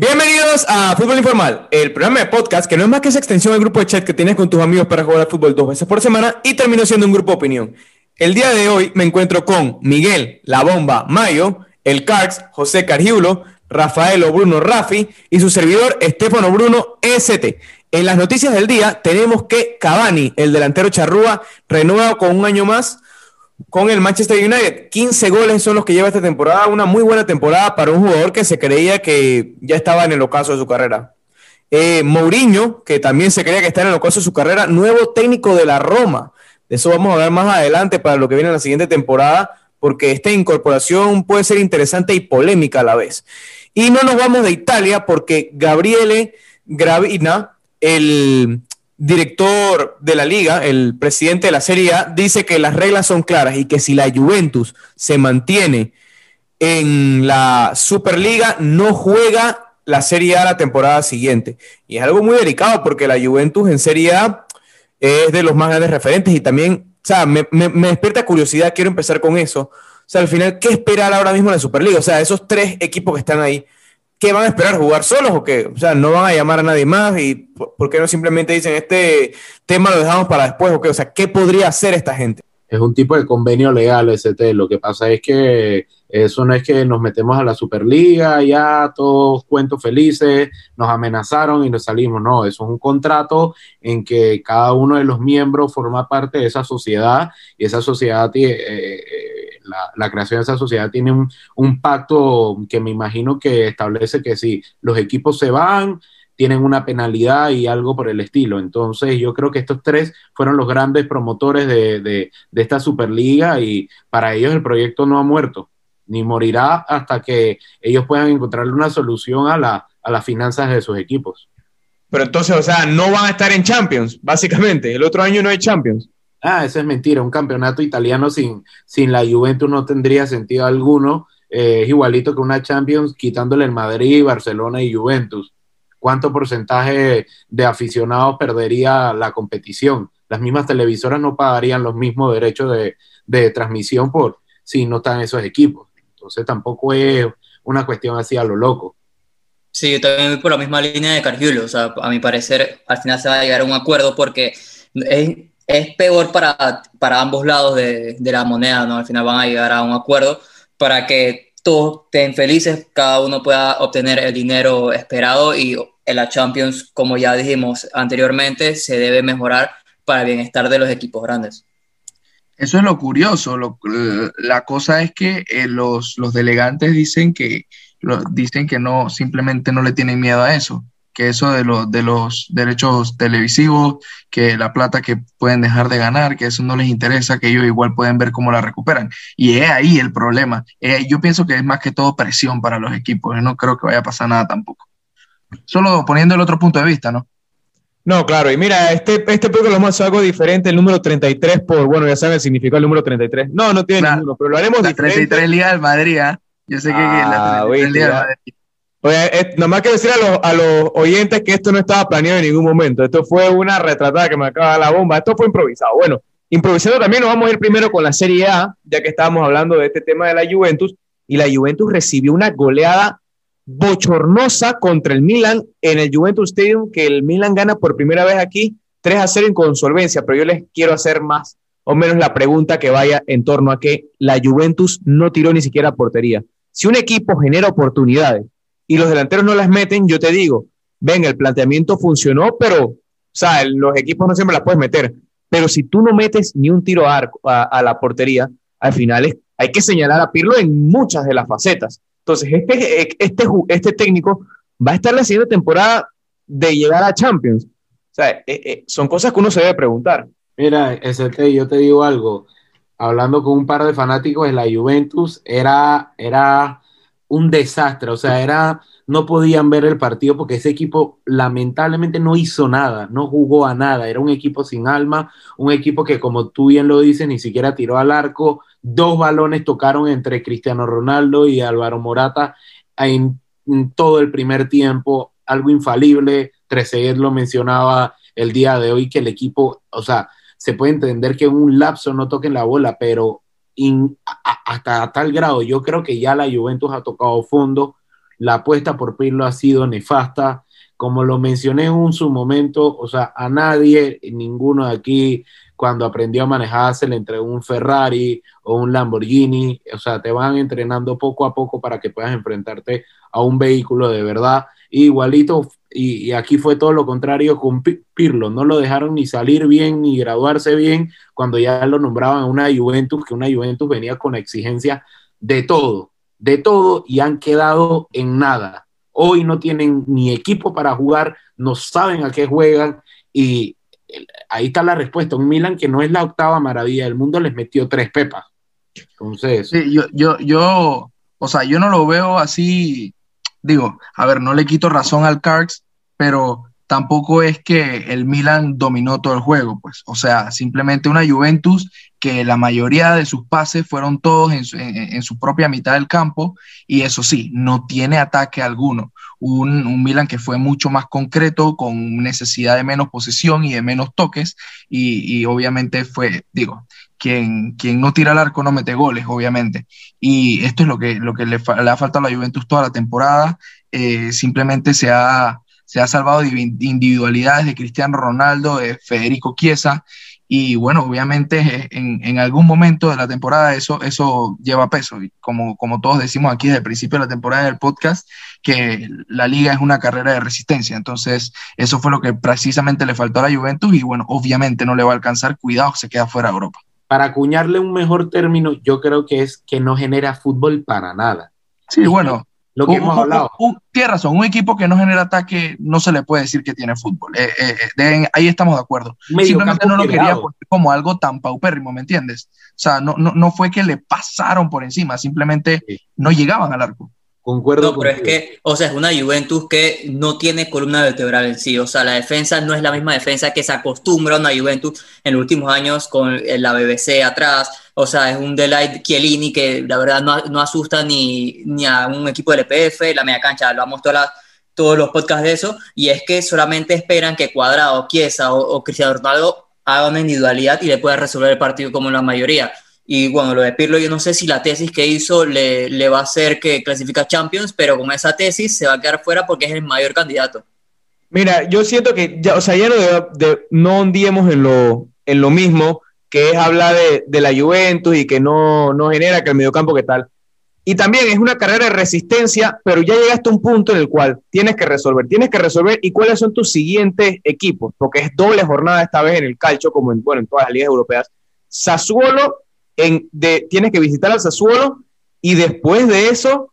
Bienvenidos a Fútbol Informal, el programa de podcast que no es más que esa extensión del grupo de chat que tienes con tus amigos para jugar al fútbol dos veces por semana y terminó siendo un grupo de opinión. El día de hoy me encuentro con Miguel, La Bomba, Mayo, el Carx, José Cargiulo, Rafael Bruno Rafi y su servidor Estefano Bruno ST. En las noticias del día tenemos que Cavani, el delantero charrúa, renueva con un año más con el Manchester United. 15 goles son los que lleva esta temporada, una muy buena temporada para un jugador que se creía que ya estaba en el ocaso de su carrera. Eh, Mourinho, que también se creía que está en el ocaso de su carrera, nuevo técnico de la Roma. De eso vamos a ver más adelante para lo que viene en la siguiente temporada, porque esta incorporación puede ser interesante y polémica a la vez. Y no nos vamos de Italia porque Gabriele Gravina, el director de la liga, el presidente de la Serie A, dice que las reglas son claras y que si la Juventus se mantiene en la Superliga, no juega la Serie A la temporada siguiente. Y es algo muy delicado porque la Juventus en Serie A es de los más grandes referentes y también, o sea, me, despierta curiosidad, quiero empezar con eso. O sea, al final, ¿qué esperar ahora mismo en la Superliga? O sea, esos tres equipos que están ahí, ¿qué van a esperar? ¿Jugar solos o qué? O sea, no van a llamar a nadie más y ¿por qué no simplemente dicen este tema lo dejamos para después o qué? O sea, ¿qué podría hacer esta gente? Es un tipo de convenio legal, ST. Lo que pasa es que eso no es que nos metemos a la Superliga, ya todos cuentos felices, nos amenazaron y nos salimos. No, eso es un contrato en que cada uno de los miembros forma parte de esa sociedad y esa sociedad tiene... Eh, la, creación de esa sociedad tiene un, pacto que me imagino que establece que si los equipos se van, tienen una penalidad y algo por el estilo. Entonces yo creo que estos tres fueron los grandes promotores de, de, esta Superliga y para ellos el proyecto no ha muerto, ni morirá hasta que ellos puedan encontrarle una solución a, la, a las finanzas de sus equipos. Pero entonces, o sea, no van a estar en Champions, básicamente. El otro año no hay Champions. Ah, eso es mentira. Un campeonato italiano sin, sin la Juventus no tendría sentido alguno. Eh, es igualito que una Champions quitándole el Madrid, Barcelona y Juventus. ¿Cuánto porcentaje de aficionados perdería la competición? Las mismas televisoras no pagarían los mismos derechos de, de transmisión por si no están esos equipos. Entonces tampoco es una cuestión así a lo loco. Sí, yo también voy por la misma línea de Cargiulo. O sea, a mi parecer, al final se va a llegar a un acuerdo porque es, es peor para, para ambos lados de, de, la moneda, ¿no? Al final van a llegar a un acuerdo para que todos estén felices, cada uno pueda obtener el dinero esperado y en la Champions, como ya dijimos anteriormente, se debe mejorar para el bienestar de los equipos grandes. Eso es lo curioso. Lo, la cosa es que eh, los, los, delegantes dicen que, dicen que no, simplemente no le tienen miedo a eso que eso de, de los derechos televisivos, que la plata que pueden dejar de ganar, que eso no les interesa, que ellos igual pueden ver cómo la recuperan. Y es ahí el problema. Eh, yo pienso que es más que todo presión para los equipos. no creo que vaya a pasar nada tampoco. Solo poniendo el otro punto de vista, ¿no? No, claro, y mira, este, este lo hemos algo diferente, el número 33, por, bueno, ya saben el significado del número 33. No, no tiene ninguno, pero lo haremos la 33 Liga del Madrid, ¿ah? Yo sé que, la 33 ah, Liga del Madrid. Oye, nada más que decir a los, a oyentes que esto no estaba planeado en ningún momento. Esto fue una retratada que me acaba la bomba. Esto fue improvisado. Bueno, improvisando también nos vamos a ir primero con la Serie A, ya que estábamos hablando de este tema de la Juventus. Y la Juventus recibió una goleada bochornosa contra el Milan en el Juventus Stadium, que el Milan gana por primera vez aquí 3 a 0 en consolvencia. Pero yo les quiero hacer más o menos la pregunta que vaya en torno a que la Juventus no tiró ni siquiera portería. Si un equipo genera oportunidades y los delanteros no las meten, yo te digo, ven, el planteamiento funcionó, pero, o sea, los equipos no siempre las puedes meter. Pero si tú no metes ni un tiro a, arco, a, la portería, al final hay que señalar a Pirlo en muchas de las facetas. Entonces, este, este, este técnico va a estar la siguiente temporada de llegar a Champions. O sea, eh, eh, son cosas que uno se debe preguntar. Mira, ST, yo te digo algo. Hablando con un par de fanáticos de la Juventus, era, era un desastre, o sea, era, no podían ver el partido porque ese equipo lamentablemente no hizo nada, no jugó a nada, era un equipo sin alma, un equipo que como tú bien lo dices, ni siquiera tiró al arco, dos balones tocaron entre Cristiano Ronaldo y Álvaro Morata en, todo el primer tiempo, algo infalible, Trezeguet lo mencionaba el día de hoy, que el equipo, o sea, se puede entender que en un lapso no toquen la bola, pero hasta tal grado, yo creo que ya la Juventus ha tocado fondo la apuesta por Pirlo ha sido nefasta. Como lo mencioné en su momento, o sea, a nadie, ninguno de aquí, cuando aprendió a manejar, se le entregó un Ferrari o un Lamborghini. O sea, te van entrenando poco a poco para que puedas enfrentarte a un vehículo de verdad. Igualito, y, aquí fue todo lo contrario con Pirlo. No lo dejaron ni salir bien ni graduarse bien cuando ya lo nombraban una Juventus, que una Juventus venía con exigencia de todo, de todo, y han quedado en nada. Hoy no tienen ni equipo para jugar, no saben a qué juegan y ahí está la respuesta. Un Milan que no es la octava maravilla del mundo les metió tres pepas. Entonces. Sí, yo, yo, yo, o sea, yo no lo veo así. Digo, a ver, no le quito razón al Cards, pero tampoco es que el Milan dominó todo el juego, pues. O sea, simplemente una Juventus que la mayoría de sus pases fueron todos en su, en su propia mitad del campo y eso sí, no tiene ataque alguno un, un, Milan que fue mucho más concreto, con necesidad de menos posesión y de menos toques, y, obviamente fue, digo, quien, quien, no tira al arco no mete goles, obviamente. Y esto es lo que, lo que le, le ha faltado a la Juventus toda la temporada. Eh, simplemente se ha, se ha salvado de individualidades de Cristiano Ronaldo, de Federico Chiesa, y bueno, obviamente eh, en, en, algún momento de la temporada eso, eso lleva peso. Y como, como todos decimos aquí desde el principio de la temporada del podcast, que la liga es una carrera de resistencia. Entonces, eso fue lo que precisamente le faltó a la Juventus y bueno, obviamente no le va a alcanzar. Cuidado, se queda fuera de Europa. Para acuñarle un mejor término, yo creo que es que no genera fútbol para nada. Sí, bueno, lo que hemos hablado. tiene razón, un equipo que no genera ataque no se le puede decir que tiene fútbol. Eh, eh, eh, ahí estamos de acuerdo. Simplemente no lo quería como algo tan paupérrimo, ¿me entiendes? O sea, no, no, no fue que le pasaron por encima, simplemente no llegaban al arco. Concuerdo. No, pero es que, o sea, es una Juventus que no tiene columna vertebral en sí. O sea, la defensa no es la misma defensa que se acostumbra a una Juventus en los últimos años con la BBC atrás. O sea, es un Delight Chiellini que la verdad no, no asusta ni, ni, a un equipo del EPF, la media cancha, lo hemos todas todos los podcasts de eso. Y es que solamente esperan que Cuadrado, Chiesa o, o Cristiano Ronaldo hagan una individualidad y le puedan resolver el partido como la mayoría. Y bueno, lo de Pirlo, yo no sé si la tesis que hizo le, le, va a hacer que clasifica Champions, pero con esa tesis se va a quedar fuera porque es el mayor candidato. Mira, yo siento que ya, o sea, ya no, de, no hundíamos en lo, en lo mismo, que es hablar de, de, la Juventus y que no, no genera que el mediocampo que tal. Y también es una carrera de resistencia, pero ya llegaste a un punto en el cual tienes que resolver. Tienes que resolver y cuáles son tus siguientes equipos, porque es doble jornada esta vez en el calcio, como en, bueno, en todas las ligas europeas. Sassuolo tienes que visitar al Sassuolo y después de eso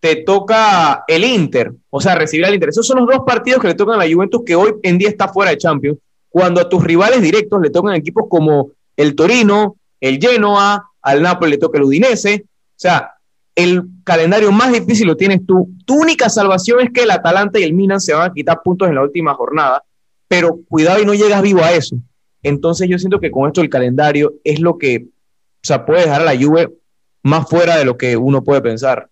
te toca el Inter, o sea, recibir al Inter. Esos son los dos partidos que le tocan a la Juventus que hoy en día está fuera de Champions, cuando a tus rivales directos le tocan equipos como el Torino, el Genoa, al Napoli le toca el Udinese, o sea, el calendario más difícil lo tienes tú. Tu única salvación es que el Atalanta y el Milan se van a quitar puntos en la última jornada, pero cuidado y no llegas vivo a eso. Entonces yo siento que con esto el calendario es lo que sea, puede dejar a la Juve más fuera de lo que uno puede pensar.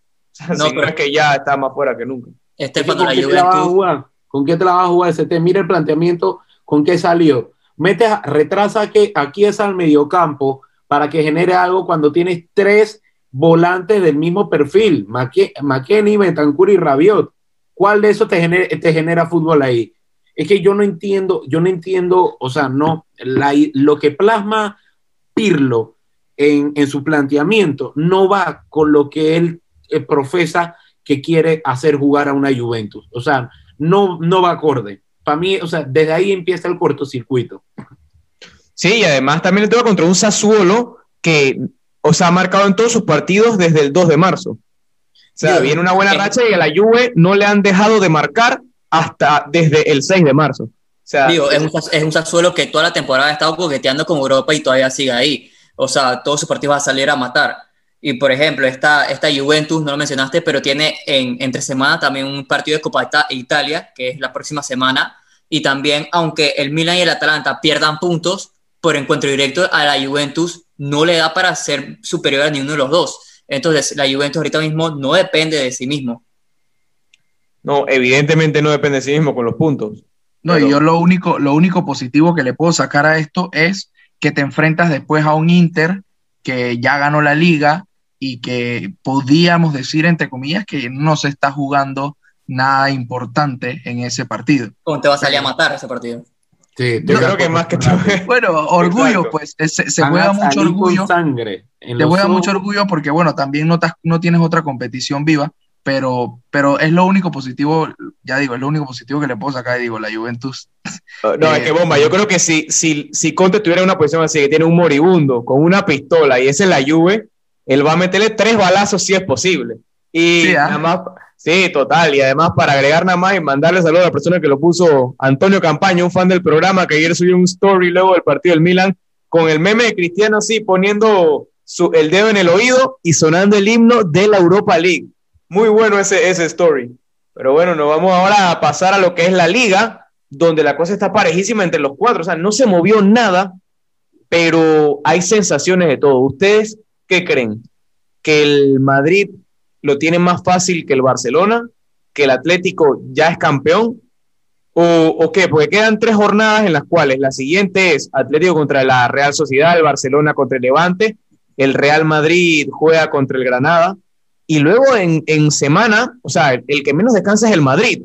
no, pero es que ya está más fuera que nunca. Este ¿Con, qué te la vas a jugar? ¿Con qué te la vas a jugar ST? Mira el planteamiento, ¿con qué salió? Metes, retrasa que aquí es al mediocampo para que genere algo cuando tienes tres volantes del mismo perfil, McKenny, Bentancur y Rabiot. ¿Cuál de esos te genera, te genera fútbol ahí? Es que yo no entiendo, yo no entiendo, o sea, no, lo que plasma Pirlo en, su planteamiento no va con lo que él eh, profesa que quiere hacer jugar a una Juventus. O sea, no, no va acorde. Para mí, o sea, desde ahí empieza el cortocircuito. Sí, y además también le toca contra un Sassuolo que, o sea, ha marcado en todos sus partidos desde el 2 de marzo. O sea, viene una buena racha y a la Juve no le han dejado de marcar hasta desde el 6 de marzo. O sea, Digo, es un, es un Sassuolo que toda la temporada ha estado coqueteando con Europa y todavía sigue ahí. O sea, todos sus partidos va a salir a matar. Y por ejemplo, esta, esta Juventus, no lo mencionaste, pero tiene en, entre semana también un partido de Copa Italia, que es la próxima semana. Y también, aunque el Milan y el Atalanta pierdan puntos por encuentro directo a la Juventus, no le da para ser superior a ninguno de los dos. Entonces, la Juventus ahorita mismo no depende de sí mismo. No, evidentemente no depende de sí mismo con los puntos. No, y yo lo único, lo único positivo que le puedo sacar a esto es que te enfrentas después a un Inter que ya ganó la liga, y que podíamos decir, entre comillas, que no se está jugando nada importante en ese partido. ¿Cómo te va a salir a matar ese partido? Sí, yo creo que más que todo. Bueno, orgullo, pues se, se juega mucho orgullo. Sangre te juega mucho orgullo porque, bueno, también no, no tienes otra competición viva, pero, pero es lo único positivo, ya digo, es lo único positivo que le puedo sacar, digo, la Juventus. No, es que bomba, yo creo que si, si, si Conte tuviera una posición así, que tiene un moribundo con una pistola y esa es la Juve, él va a meterle tres balazos si es posible. Y sí, ¿ah? nada más, sí, total, y además para agregar nada más y mandarle saludos a la persona que lo puso, Antonio Campaña, un fan del programa, que ayer subió un story luego del partido del Milan, con el meme de Cristiano así, poniendo su, el dedo en el oído y sonando el himno de la Europa League. Muy bueno ese, ese story. Pero bueno, nos vamos ahora a pasar a lo que es la liga, donde la cosa está parejísima entre los cuatro. O sea, no se movió nada, pero hay sensaciones de todo. ¿Ustedes qué creen? ¿Que el Madrid lo tiene más fácil que el Barcelona? ¿Que el Atlético ya es campeón? ¿O, ¿O, qué? Porque quedan tres jornadas en las cuales la siguiente es Atlético contra la Real Sociedad, el Barcelona contra el Levante, el Real Madrid juega contra el Granada y luego en, en semana, o sea, el, que menos descansa es el Madrid,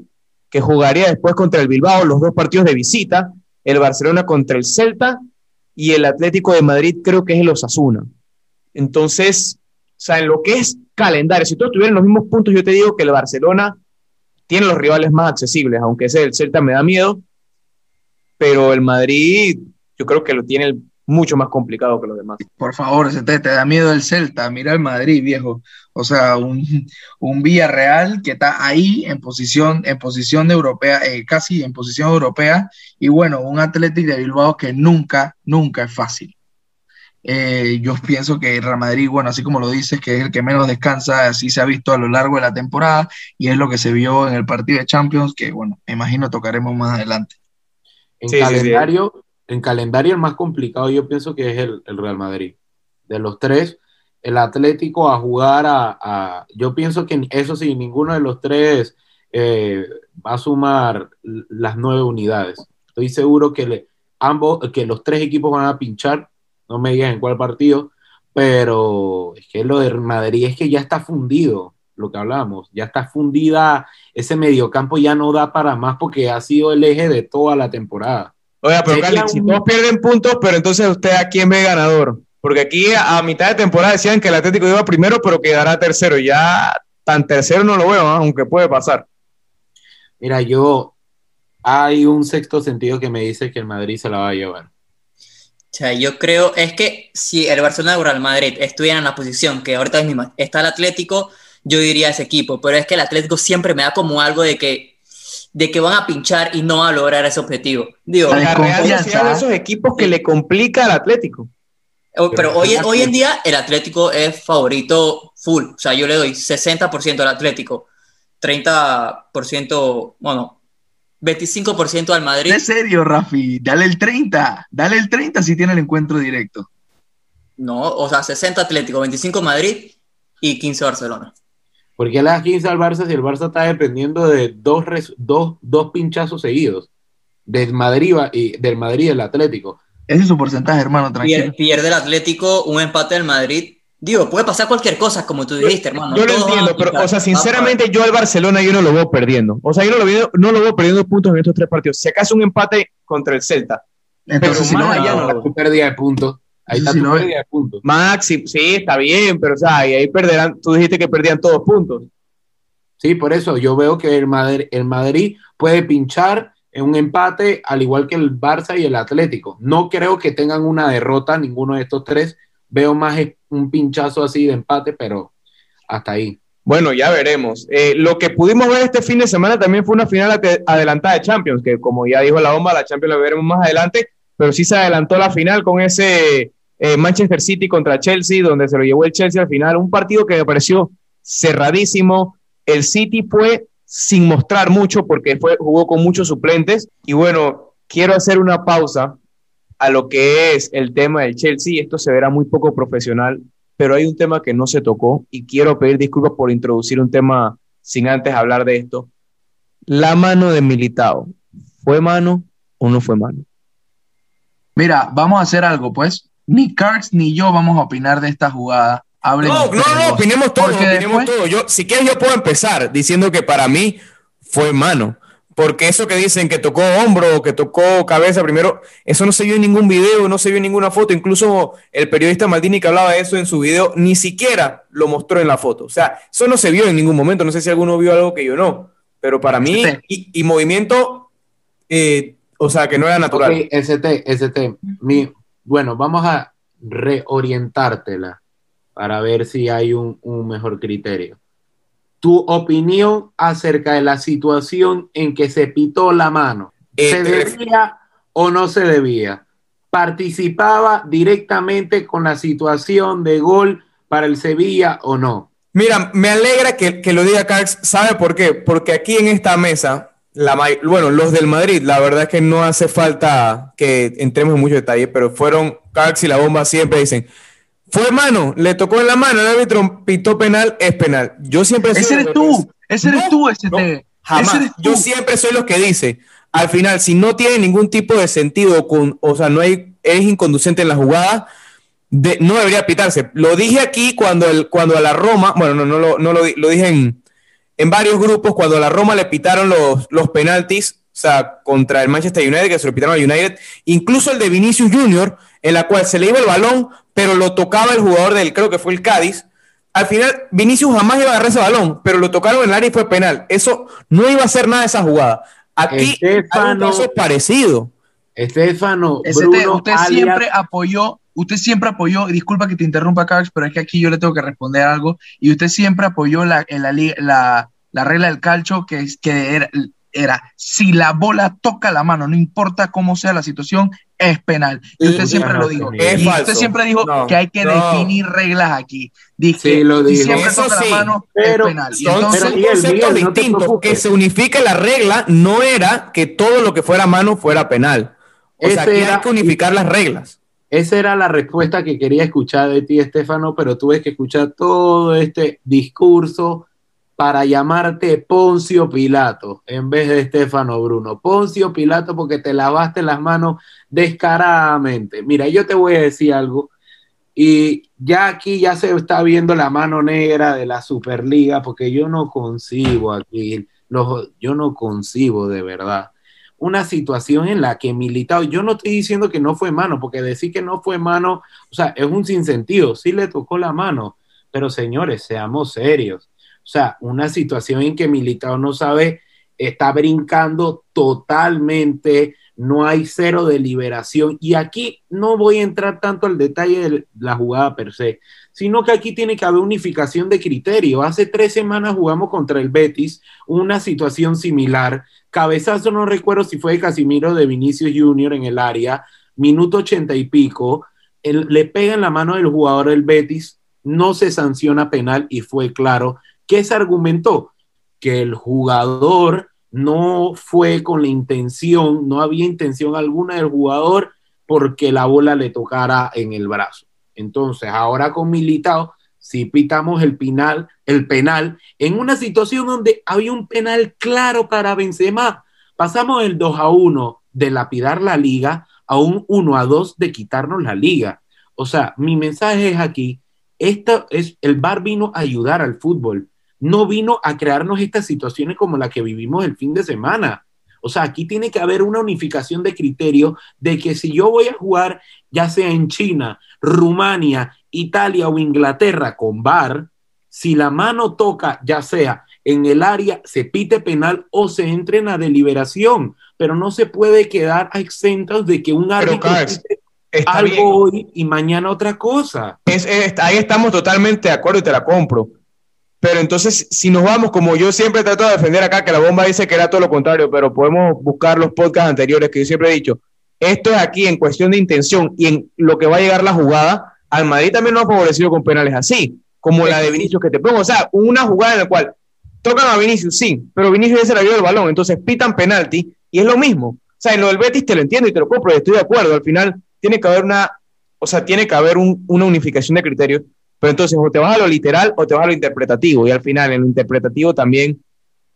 que jugaría después contra el Bilbao, los dos partidos de visita, el Barcelona contra el Celta y el Atlético de Madrid creo que es el Osasuna. Entonces, o sea, en lo que es calendario, si todos tuvieran los mismos puntos, yo te digo que el Barcelona tiene los rivales más accesibles, aunque ese el Celta me da miedo, pero el Madrid yo creo que lo tiene el mucho más complicado que los demás. Por favor, te, te da miedo el Celta, mira el Madrid, viejo. O sea, un, un Villarreal que está ahí en posición, en posición de europea, eh, casi en posición europea, y bueno, un Atlético de Bilbao que nunca, nunca es fácil. Eh, yo pienso que el Real Madrid, bueno, así como lo dices, que es el que menos descansa, así se ha visto a lo largo de la temporada, y es lo que se vio en el partido de Champions, que bueno, me imagino tocaremos más adelante. En calendario, en calendario el más complicado yo pienso que es el, Real Madrid. De los tres, el Atlético a jugar a, yo pienso que eso sí, ninguno de los tres eh, va a sumar las nueve unidades. Estoy seguro que ambos, que los tres equipos van a pinchar, no me digan en cuál partido, pero es que lo del Madrid es que ya está fundido, lo que hablábamos, ya está fundida, ese mediocampo ya no da para más porque ha sido el eje de toda la temporada. Oiga, pero Cali, si todos pierden puntos, pero entonces usted a quién ve ganador. Porque aquí a, mitad de temporada decían que el Atlético iba primero, pero quedará tercero. Ya tan tercero no lo veo, aunque puede pasar. Mira, yo hay un sexto sentido que me dice que el Madrid se la va a llevar. O sea, yo creo, es que si el Barcelona o el Madrid estuvieran en la posición que ahorita mismo está el Atlético, yo diría ese equipo, pero es que el Atlético siempre me da como algo de que de que van a pinchar y no a lograr ese objetivo. Digo, la Real de esos equipos que le complica al Atlético. Oh, pero hoy, hoy en día el Atlético es favorito full. O sea, yo le doy 60% al Atlético, 30%, bueno, 25% al Madrid. ¿En serio, Rafi? Dale el 30. Dale el 30 si tiene el encuentro directo. No, o sea, 60 Atlético, 25 Madrid y 15 Barcelona. ¿Por qué le das 15 al Barça si el Barça está dependiendo de dos, dos, dos pinchazos seguidos? Del Madrid y del Madrid y el Atlético. Ese es su porcentaje, hermano, tranquilo. Pierde el Atlético, un empate del Madrid. Digo, puede pasar cualquier cosa, como tú dijiste, hermano. Yo lo entiendo, pero, o sea, sinceramente, yo al Barcelona yo no lo veo perdiendo. O sea, yo no lo veo, no lo veo perdiendo puntos en estos tres partidos. Si acaso un empate contra el Celta. Entonces, pero si no, allá no, no pérdida de puntos. Ahí está tu pérdida de puntos. Maxi, sí, está bien, pero o sea, ahí perderán, tú dijiste que perdían todos puntos. Sí, por eso yo veo que el Madrid, el Madrid puede pinchar en un empate, al igual que el Barça y el Atlético. No creo que tengan una derrota ninguno de estos tres. Veo más un pinchazo así de empate, pero hasta ahí. Bueno, ya veremos. Eh, lo que pudimos ver este fin de semana también fue una final adelantada de Champions, que como ya dijo la bomba, la Champions la veremos más adelante, pero sí se adelantó la final con ese eh, Manchester City contra Chelsea, donde se lo llevó el Chelsea al final, un partido que me pareció cerradísimo. El City fue sin mostrar mucho porque fue, jugó con muchos suplentes. Y bueno, quiero hacer una pausa a lo que es el tema del Chelsea. Esto se verá muy poco profesional, pero hay un tema que no se tocó y quiero pedir disculpas por introducir un tema sin antes hablar de esto. La mano de Militao, ¿fue mano o no fue mano? Mira, vamos a hacer algo, pues ni Cards ni yo vamos a opinar de esta jugada, Hablen no, no, no, opinemos todo, opinemos todo. Yo, si quieres, yo puedo empezar diciendo que para mí fue mano. Porque eso que dicen que tocó hombro, que tocó cabeza primero, eso no se vio en ningún video, no se vio en ninguna foto. Incluso el periodista Maldini que hablaba de eso en su video, ni siquiera lo mostró en la foto. O sea, eso no se vio en ningún momento. No sé si alguno vio algo que yo no. Pero para mí, y, movimiento, eh, o sea, que no era natural. Okay, ST, ST, mi, bueno, vamos a reorientártela para ver si hay un, un mejor criterio tu opinión acerca de la situación en que se pitó la mano. ¿Se debía o no se debía? ¿Participaba directamente con la situación de gol para el Sevilla o no? Mira, me alegra que, lo diga Carx. ¿Sabe por qué? Porque aquí en esta mesa, la, bueno, los del Madrid, la verdad es que no hace falta que entremos en mucho detalle, pero fueron Carx y la bomba siempre dicen, fue mano, le tocó en la mano, el árbitro pitó penal, es penal. Yo siempre soy Ese eres tú, ese eres tú, ese jamás. Yo siempre soy los que dice, al final, si no tiene ningún tipo de sentido, con, o sea, no hay, es inconducente en la jugada, no debería pitarse. Lo dije aquí cuando, el, cuando a la Roma, bueno, no, no, lo, no lo, lo, dije en, en, varios grupos, cuando a la Roma le pitaron los, los penaltis, o sea, contra el Manchester United, que se lo pitaron al United, incluso el de Vinicius Junior, en la cual se le iba el balón, pero lo tocaba el jugador del, creo que fue el Cádiz. Al final, Vinicius jamás iba a agarrar ese balón, pero lo tocaron en el área y fue penal. Eso no iba a ser nada de esa jugada. Aquí Estefano, hay un caso parecido. Estefano, Bruno, usted siempre apoyó, usted siempre apoyó, y disculpa que te interrumpa, Carlos, pero es que aquí yo le tengo que responder algo, y usted siempre apoyó la, la, la, la regla del calcho, que, que era, era si la bola toca la mano, no importa cómo sea la situación, es penal. Y usted siempre lo dijo. y usted siempre dijo que hay que definir reglas aquí. Dije, lo si siempre toca la mano, pero, es penal. son, conceptos distintos. que se unifique la regla no era que todo lo que fuera mano fuera penal. O sea, aquí hay que unificar las reglas. Esa era la respuesta que quería escuchar de ti, Estefano, pero tuve que escuchar todo este discurso para llamarte Poncio Pilato en vez de Estefano Bruno. Poncio Pilato porque te lavaste las manos descaradamente. Mira, yo te voy a decir algo y ya aquí ya se está viendo la mano negra de la Superliga porque yo no concibo aquí, yo no concibo de verdad una situación en la que Militao, yo no estoy diciendo que no fue mano, porque decir que no fue mano, o sea, es un sinsentido, sí le tocó la mano, pero señores, seamos serios o sea, una situación en que Militao no sabe, está brincando totalmente, no hay cero de liberación. Y aquí no voy a entrar tanto al detalle de la jugada per se, sino que aquí tiene que haber unificación de criterio. Hace tres semanas jugamos contra el Betis, una situación similar. Cabezazo, no recuerdo si fue de Casimiro de Vinicius Junior en el área, minuto ochenta y pico. le pega en la mano del jugador del Betis, no se sanciona penal y fue claro ¿Qué se argumentó? Que el jugador no fue con la intención, no había intención alguna del jugador porque la bola le tocara en el brazo. Entonces, ahora con Militao, si pitamos el penal, el penal en una situación donde había un penal claro para Benzema, pasamos el 2 a 1 de lapidar la liga a un 1 a 2 de quitarnos la liga. O sea, mi mensaje es aquí, esta es el bar vino a ayudar al fútbol no vino a crearnos estas situaciones como la que vivimos el fin de semana. O sea, aquí tiene que haber una unificación de criterio de que si yo voy a jugar, ya sea en China, Rumania, Italia o Inglaterra con VAR, si la mano toca, ya sea en el área, se pite penal o se entre en la deliberación, pero no se puede quedar a exentos de que un árbitro algo hoy y mañana otra cosa. ahí estamos totalmente de acuerdo y te la compro pero entonces, si nos vamos, como yo siempre trato de defender acá, que la bomba dice que era todo lo contrario, pero podemos buscar los podcasts anteriores que yo siempre he dicho, esto es aquí en cuestión de intención y en lo que va a llegar la jugada, al Madrid también nos ha favorecido con penales así, como la de Vinicius que te pongo. O sea, una jugada en la cual tocan a Vinicius, sí, pero Vinicius ya se le dio el balón, entonces pitan penalti y es lo mismo. O sea, en lo del Betis te lo entiendo y te lo compro y estoy de acuerdo. Al final tiene que haber una, o sea, tiene que haber una unificación de criterios pero entonces o te vas a lo literal o te vas a lo interpretativo. Y al final, en lo interpretativo también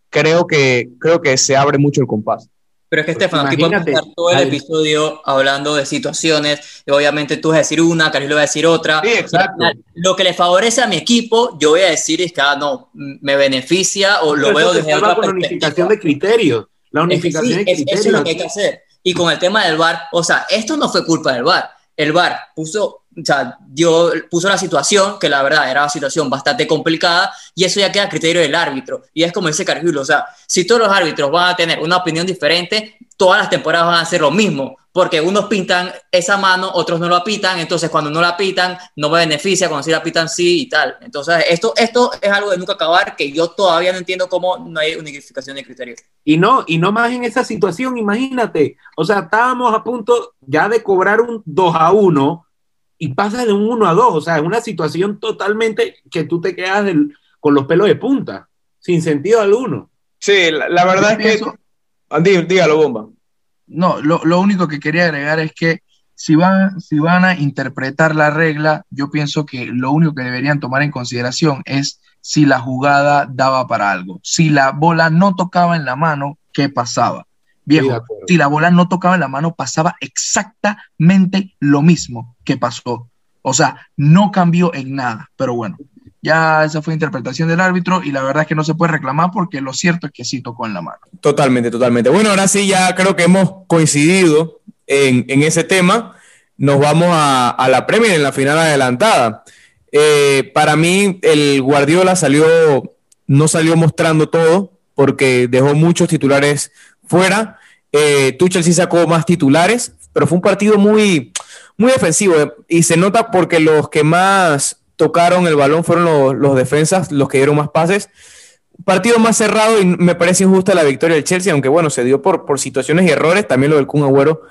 creo que, creo que se abre mucho el compás. Pero es que, Pues Estefano, aquí podemos estar todo el episodio hablando de situaciones. y obviamente tú vas a decir una, Carlos va a decir otra. Sí, exacto. Lo que le favorece a mi equipo, yo voy a decir es que, ah, no, me beneficia o lo Pero veo desde otra con la perspectiva. unificación de criterios. La Es que unificación sí, de criterios. eso es lo que hay que hacer. Y con el tema del VAR, o sea, esto no fue culpa del VAR. El VAR puso, o sea, dio, puso la situación, que la verdad era una situación bastante complicada, y eso ya queda a criterio del árbitro. Y es como dice Cargiulo, o sea, si todos los árbitros van a tener una opinión diferente, todas las temporadas van a ser lo mismo, porque unos pintan esa mano, otros no la pitan, entonces cuando no la pitan, no me beneficia, cuando sí la pitan, sí y tal. Entonces, esto, esto es algo de nunca acabar, que yo todavía no entiendo cómo no hay unificación de criterios. Y no, y no más en esa situación, imagínate. O sea, estábamos a punto ya de cobrar un 2 a 1 y pasa de un 1 a 2. O sea, es una situación totalmente que tú te quedas del- con los pelos de punta, sin sentido alguno. Sí, la, la verdad es que. Pienso- Ah, dí- dígalo, bomba. No, lo, lo único que quería agregar es que si van, si van a interpretar la regla, yo pienso que lo único que deberían tomar en consideración es si la jugada daba para algo. Si la bola no tocaba en la mano, ¿qué pasaba? Viejo, si la bola no tocaba en la mano, pasaba exactamente lo mismo que pasó. O sea, no cambió en nada. Pero bueno, ya esa fue interpretación del árbitro y la verdad es que no se puede reclamar porque lo cierto es que sí tocó en la mano. Totalmente, totalmente. Bueno, ahora sí ya creo que hemos coincidido en, en ese tema. Nos vamos a, a la Premier en la final adelantada. Eh, para mí, el Guardiola salió, no salió mostrando todo porque dejó muchos titulares fuera. Eh, Tuchel sí sacó más titulares, pero fue un partido muy, muy defensivo eh, y se nota porque los que más tocaron el balón fueron los, los defensas, los que dieron más pases partido más cerrado y me parece injusta la victoria del Chelsea, aunque bueno, se dio por, por situaciones y errores, también lo del Kun Agüero.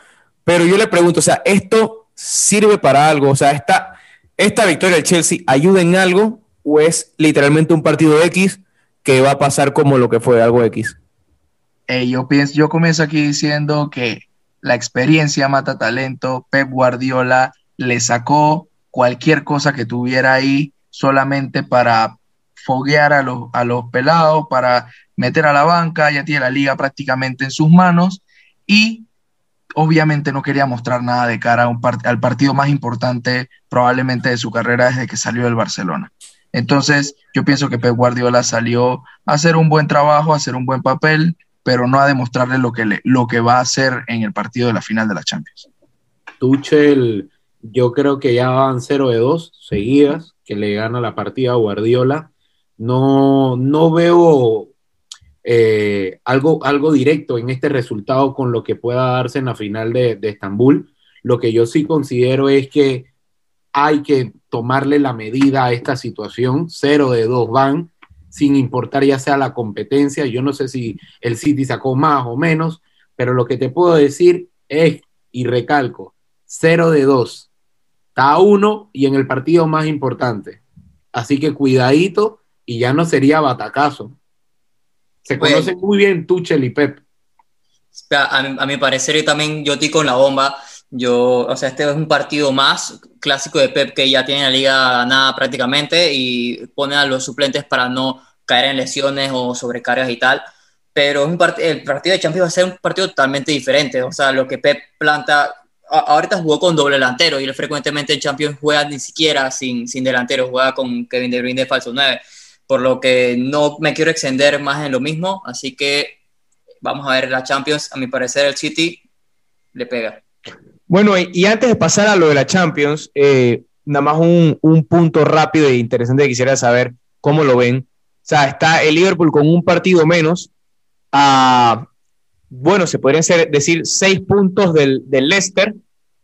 Pero yo le pregunto, o sea, ¿esto sirve para algo? O sea, ¿esta, esta victoria del Chelsea ayuda en algo o es literalmente un partido X que va a pasar como lo que fue algo X? Eh, yo, pienso, yo comienzo aquí diciendo que la experiencia mata talento. Pep Guardiola le sacó cualquier cosa que tuviera ahí solamente para foguear a los, a los pelados, para meter a la banca, ya tiene la liga prácticamente en sus manos y obviamente no quería mostrar nada de cara a un part al partido más importante probablemente de su carrera desde que salió del Barcelona. Entonces, yo pienso que Pep Guardiola salió a hacer un buen trabajo, a hacer un buen papel, pero no a demostrarle lo que, lo que va a hacer en el partido de la final de la Champions. Tuchel, yo creo que ya van 0 de 2 seguidas, que le gana la partida a Guardiola. No, no veo eh, algo, algo directo en este resultado con lo que pueda darse en la final de, de Estambul. Lo que yo sí considero es que hay que tomarle la medida a esta situación. 0 de 2 van, sin importar ya sea la competencia. Yo no sé si el City sacó más o menos, pero lo que te puedo decir es, y recalco, 0 de 2. Está a uno y en el partido más importante. Así que cuidadito y ya no sería batacazo. Se Bueno. conocen muy bien Tuchel y Pep. A, a mi- a mi parecer, yo también, yo estoy con la bomba. Yo, o sea, este es un partido más clásico de Pep que ya tiene la liga ganada prácticamente y pone a los suplentes para no caer en lesiones o sobrecargas y tal. Pero es un part- el partido de Champions va a ser un partido totalmente diferente. O sea, lo que Pep planta, ahorita jugó con doble delantero y frecuentemente en Champions juega ni siquiera sin, sin delantero, juega con Kevin De Bruyne de falso 9. Por lo que no me quiero extender más en lo mismo, así que vamos a ver la Champions. A mi parecer, el City le pega. Bueno, y, antes de pasar a lo de la Champions, eh, nada más un, un punto rápido e interesante que quisiera saber cómo lo ven. O sea, está el Liverpool con un partido menos a, bueno, se podrían ser, decir seis puntos del, del Leicester,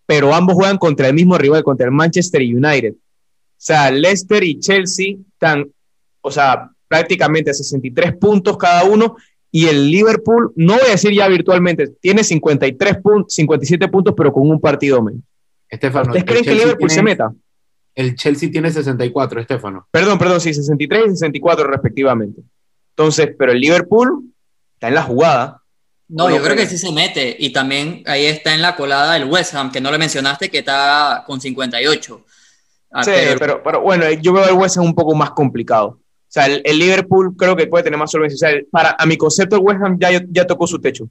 pero ambos juegan contra el mismo rival, contra el Manchester United. O sea, Leicester y Chelsea están, o sea, prácticamente a 63 puntos cada uno y el Liverpool, no voy a decir ya virtualmente, tiene 53 puntos, 57 puntos, pero con un partido menos. Estefano, ¿Ustedes creen que el Chelsea Liverpool se tiene- meta? El Chelsea tiene 64, Estefano. Perdón, perdón, sí, 63 y 64 respectivamente. Entonces, pero el Liverpool está en la jugada. No, yo creo que sí se mete. Y también ahí está en la colada el West Ham, que no le mencionaste, que está con 58. Ah, Sí, pero- pero, pero bueno, yo veo al West Ham un poco más complicado. O sea, el, el Liverpool creo que puede tener más solvencia. O sea, para, a mi concepto, el West Ham ya, ya tocó su techo. O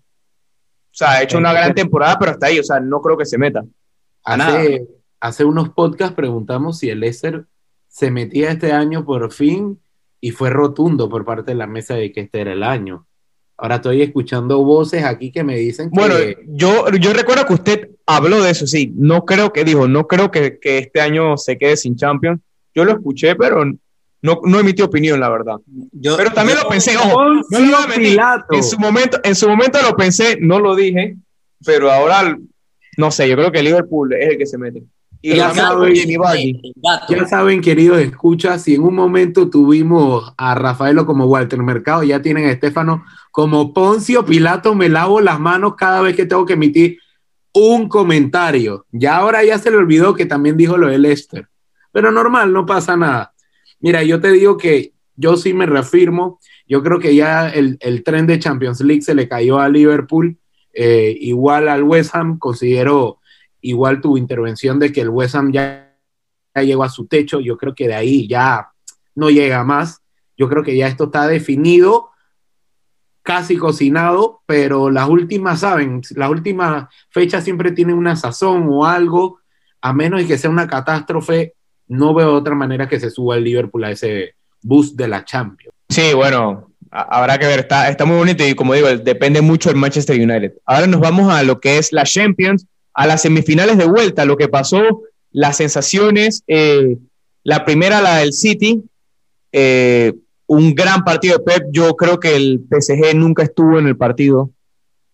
sea, ha hecho una gran temporada, pero hasta ahí, o sea, no creo que se meta. Hace, hace unos podcasts preguntamos si el Leicester se metía este año por fin y fue rotundo por parte de la mesa de que este era el año. Ahora estoy escuchando voces aquí que me dicen que... Bueno, yo, yo recuerdo que usted habló de eso, sí. No creo que dijo, no creo que, que este año se quede sin Champions. Yo lo escuché, pero no, no emití opinión, la verdad. Yo, Pero también yo- lo pensé, ojo, no lo. En su momento, en su momento lo pensé, no lo dije, pero ahora no sé, yo creo que Liverpool es el que se mete. Y ya saben, gato. Ya saben, queridos escuchas, si en un momento tuvimos a Rafaelo como Walter Mercado, ya tienen a Estefano como Poncio Pilato, me lavo las manos cada vez que tengo que emitir un comentario. Ya ahora ya se le olvidó que también dijo lo de Lester. Pero normal, no pasa nada. Mira, yo te digo que yo sí me reafirmo. Yo creo que ya el, el tren de Champions League se le cayó a Liverpool. Eh, igual al West Ham, considero igual tu intervención de que el West Ham ya, ya llegó a su techo. Yo creo que de ahí ya no llega más. Yo creo que ya esto está definido, casi cocinado, pero las últimas, ¿saben? Las últimas fechas siempre tienen una sazón o algo, a menos de que sea una catástrofe, no veo otra manera que se suba el Liverpool a ese bus de la Champions. Sí, bueno, habrá que ver, está, está muy bonito y como digo, depende mucho del Manchester United. Ahora nos vamos a lo que es la Champions, a las semifinales de vuelta, lo que pasó, las sensaciones, eh, la primera, la del City, eh, un gran partido de Pep, yo creo que el PSG nunca estuvo en el partido.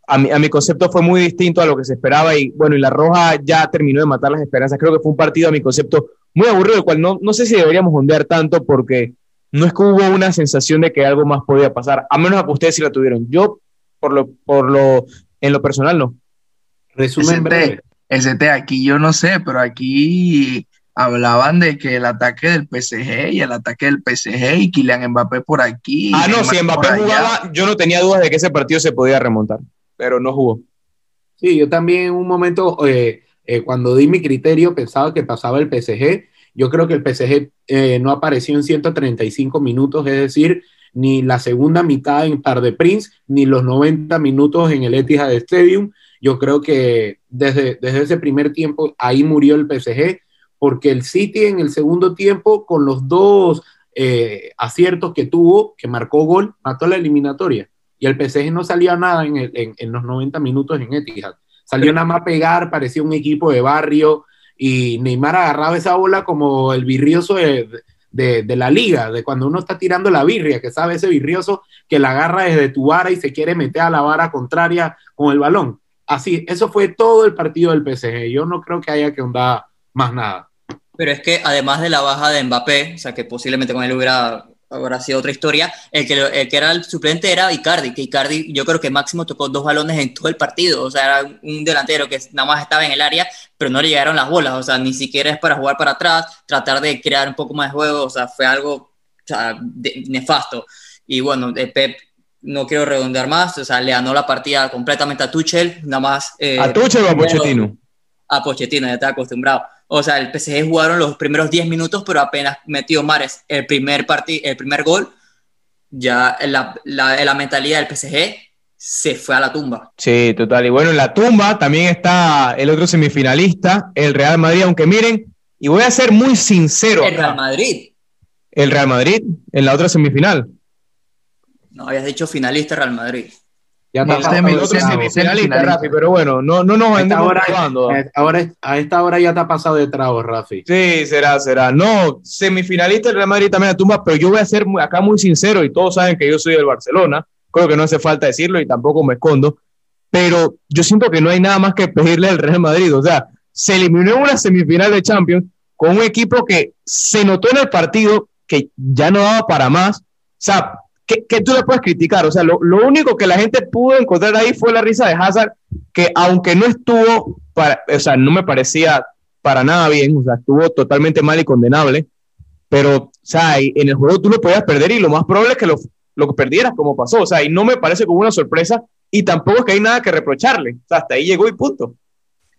A mi, a mi concepto fue muy distinto a lo que se esperaba y bueno, y la Roja ya terminó de matar las esperanzas. Creo que fue un partido a mi concepto muy aburrido, el cual no, no sé si deberíamos ondear tanto porque no es que hubo una sensación de que algo más podía pasar, a menos a que ustedes sí la tuvieron. Yo, por lo, por lo, en lo personal, no. Resumen ST, breve. ST, aquí yo no sé, pero aquí hablaban de que el ataque del PSG y el ataque del PSG y Kylian Mbappé por aquí. Ah, no, si Mbappé allá. jugaba, yo no tenía dudas de que ese partido se podía remontar, pero no jugó. Sí, yo también en un momento, eh, eh, cuando di mi criterio, pensaba que pasaba el PSG. Yo creo que el PSG eh, no apareció en 135 minutos, es decir, ni la segunda mitad en Par de Prince, ni los 90 minutos en el Etihad Stadium. Yo creo que desde, desde ese primer tiempo ahí murió el PSG, porque el City en el segundo tiempo, con los dos eh, aciertos que tuvo, que marcó gol, mató la eliminatoria. Y el PSG no salía nada en, el- en- en los 90 minutos en Etihad. Salió nada más pegar, parecía un equipo de barrio y Neymar agarraba esa bola como el virrioso de, de- la liga, de cuando uno está tirando la birria, que sabe ese virrioso que la agarra desde tu vara y se quiere meter a la vara contraria con el balón. Así, eso fue todo el partido del PSG. Yo no creo que haya que andar más nada. Pero es que además de la baja de Mbappé, o sea, que posiblemente con él hubiera, hubiera sido otra historia, el que, el que era el suplente era Icardi, que Icardi yo creo que máximo tocó dos balones en todo el partido, o sea, era un delantero que nada más estaba en el área, pero no le llegaron las bolas, o sea, ni siquiera es para jugar para atrás, tratar de crear un poco más de juego, o sea, fue algo o sea, de- nefasto. Y bueno, de Pep no quiero redondear más, o sea, le ganó la partida completamente a Tuchel, nada más... eh, ¿A Tuchel o a Pochettino? A Pochettino, ya está acostumbrado. O sea, el PSG jugaron los primeros 10 minutos, pero apenas metió Mares el primer, el primer gol, ya la, la, la mentalidad del PSG se fue a la tumba. Sí, total. Y bueno, en la tumba también está el otro semifinalista, el Real Madrid, aunque miren, y voy a ser muy sincero, El Real Madrid, el Real Madrid en la otra semifinal. no habías dicho finalista Real Madrid. Ya No, está semifinalista. Rafi, pero bueno, no, no nos vendemos hora- probando. a- ahora, a esta hora ya te ha pasado de trago, Rafi. Sí, será, será. No, semifinalista el Real Madrid también la tumba, pero yo voy a ser muy- acá muy sincero y todos saben que yo soy del Barcelona. Creo que no hace falta decirlo y tampoco me escondo. Pero yo siento que no hay nada más que pedirle al Real Madrid. O sea, se eliminó en una semifinal de Champions con un equipo que se notó en el partido que ya no daba para más. O sea, ¿qué, qué tú le puedes criticar? O sea, lo, lo único que la gente pudo encontrar ahí fue la risa de Hazard, que aunque no estuvo, para, o sea, no me parecía para nada bien, o sea, estuvo totalmente mal y condenable, pero, o sea, en el juego tú lo podías perder y lo más probable es que lo, lo que perdieras como pasó, o sea, y no me parece como una sorpresa y tampoco es que hay nada que reprocharle, o sea, hasta ahí llegó y punto.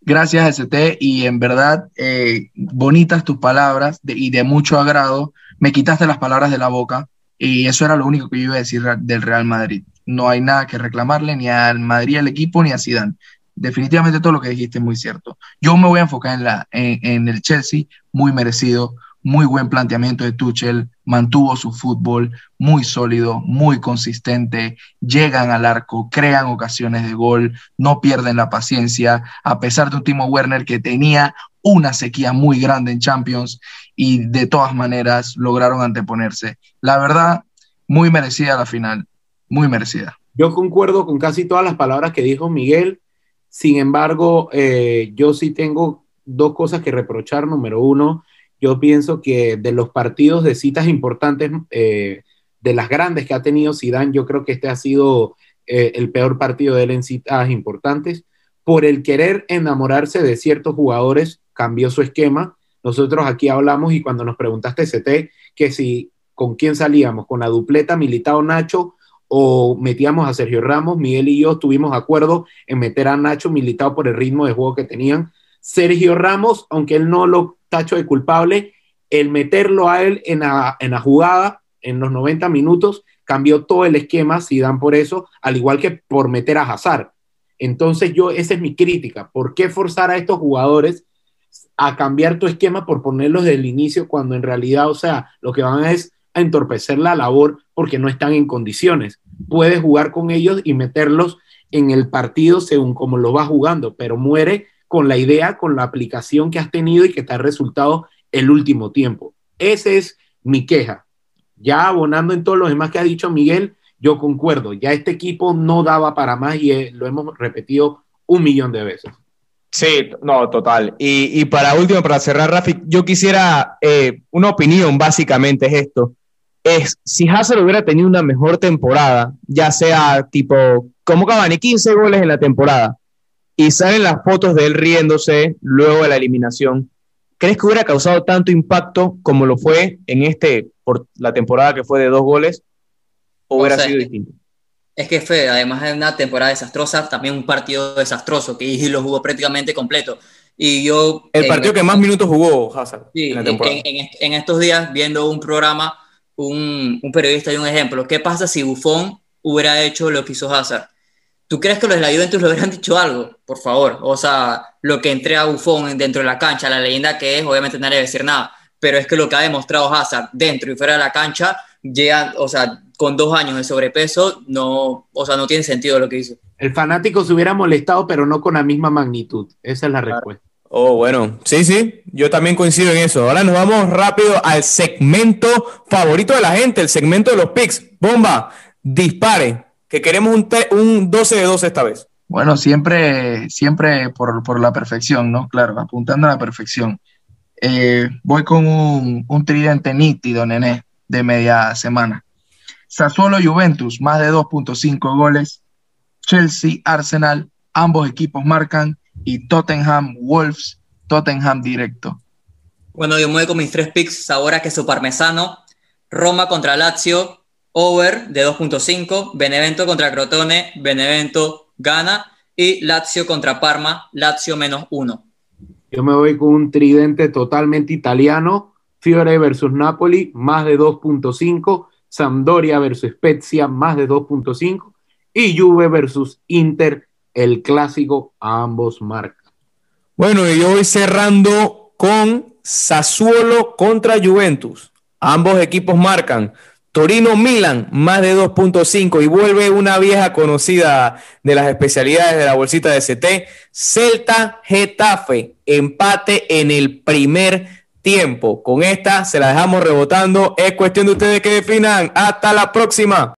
Gracias, ST, y en verdad, eh, bonitas tus palabras y de mucho agrado. Me quitaste las palabras de la boca y eso era lo único que yo iba a decir del Real Madrid. no hay nada que reclamarle ni al Madrid, al equipo, ni a Zidane. Definitivamente todo lo que dijiste es muy cierto. Yo me voy a enfocar en, la, en, el Chelsea, muy merecido, muy buen planteamiento de Tuchel, mantuvo su fútbol muy sólido, muy consistente, llegan al arco, crean ocasiones de gol, no pierden la paciencia, a pesar de un Timo Werner que tenía una sequía muy grande en Champions y de todas maneras lograron anteponerse. La verdad, muy merecida la final muy merecida. Yo concuerdo con casi todas las palabras que dijo Miguel. Sin embargo, eh, yo sí tengo dos cosas que reprochar. Número uno, yo pienso que de los partidos de citas importantes, eh, de las grandes que ha tenido Zidane, yo creo que este ha sido eh, el peor partido de él en citas importantes. Por el querer enamorarse de ciertos jugadores, cambió su esquema. Nosotros aquí hablamos y cuando nos preguntaste, CT, que si con quién salíamos, con la dupleta Militado Nacho o metíamos a Sergio Ramos, Miguel y yo estuvimos de acuerdo en meter a Nacho militado por el ritmo de juego que tenían. Sergio Ramos, aunque él no lo tacho de culpable, el meterlo a él en la, en la jugada en los 90 minutos cambió todo el esquema, si dan por eso, al igual que por meter a Hazard. Entonces yo, esa es mi crítica. ¿Por qué forzar a estos jugadores a cambiar tu esquema por ponerlos desde el inicio cuando en realidad, o sea, lo que van es a entorpecer la labor porque no están en condiciones. Puedes jugar con ellos y meterlos en el partido según como lo vas jugando, pero muere con la idea, con la aplicación que has tenido y que te ha resultado el último tiempo. Esa es mi queja. Ya abonando en todos los demás que ha dicho Miguel, yo concuerdo, ya este equipo no daba para más y eh, lo hemos repetido un millón de veces. Sí, no, total. Y, para último, para cerrar, Rafi, yo quisiera eh, una opinión, básicamente es esto es si Hazard hubiera tenido una mejor temporada, ya sea tipo como Cavani, 15 goles en la temporada, y salen las fotos de él riéndose luego de la eliminación, ¿crees que hubiera causado tanto impacto como lo fue en este, por la temporada que fue de dos goles? ¿O hubiera sido distinto? Es que fue, además de una temporada desastrosa, también un partido desastroso, que lo jugó prácticamente completo. Y yo... El partido que más minutos jugó Hazard en la temporada. en estos días, viendo un programa un, periodista y un ejemplo. ¿Qué pasa si Buffon hubiera hecho lo que hizo Hazard? ¿Tú crees que los de la Juventus le hubieran dicho algo? Por favor. O sea, lo que entrega Buffon dentro de la cancha, la leyenda que es, obviamente nadie debe decir nada. Pero es que lo que ha demostrado Hazard dentro y fuera de la cancha, llega, o sea, con dos años de sobrepeso, no, o sea, no tiene sentido lo que hizo. El fanático se hubiera molestado, pero no con la misma magnitud. Esa es la respuesta. Oh, bueno, sí, sí, yo también coincido en eso. Ahora nos vamos rápido al segmento favorito de la gente, el segmento de los picks. Bomba, dispare, que queremos un, un 12 de 12 esta vez. Bueno, siempre, siempre por, la perfección, ¿no? Claro, apuntando a la perfección. Eh, voy con un, un tridente nítido, nené, de media semana. Sassuolo Juventus, más de 2.5 goles. Chelsea, Arsenal, ambos equipos marcan y Tottenham Wolves, Tottenham directo. Bueno, yo me voy con mis tres picks, sabor a queso parmesano, Roma contra Lazio, over de 2.5, Benevento contra Crotone, Benevento gana y Lazio contra Parma, Lazio menos 1. Yo me voy con un tridente totalmente italiano, Fiore versus Napoli, más de 2.5, Sampdoria versus Spezia, más de 2.5 y Juve versus Inter, el clásico ambos marcas. Bueno, y yo voy cerrando con Sassuolo contra Juventus. Ambos equipos marcan. Torino Milan, más de 2.5 y vuelve una vieja conocida de las especialidades de la bolsita de CT. Celta Getafe, empate en el primer tiempo. Con esta se la dejamos rebotando. Es cuestión de ustedes que definan. Hasta la próxima.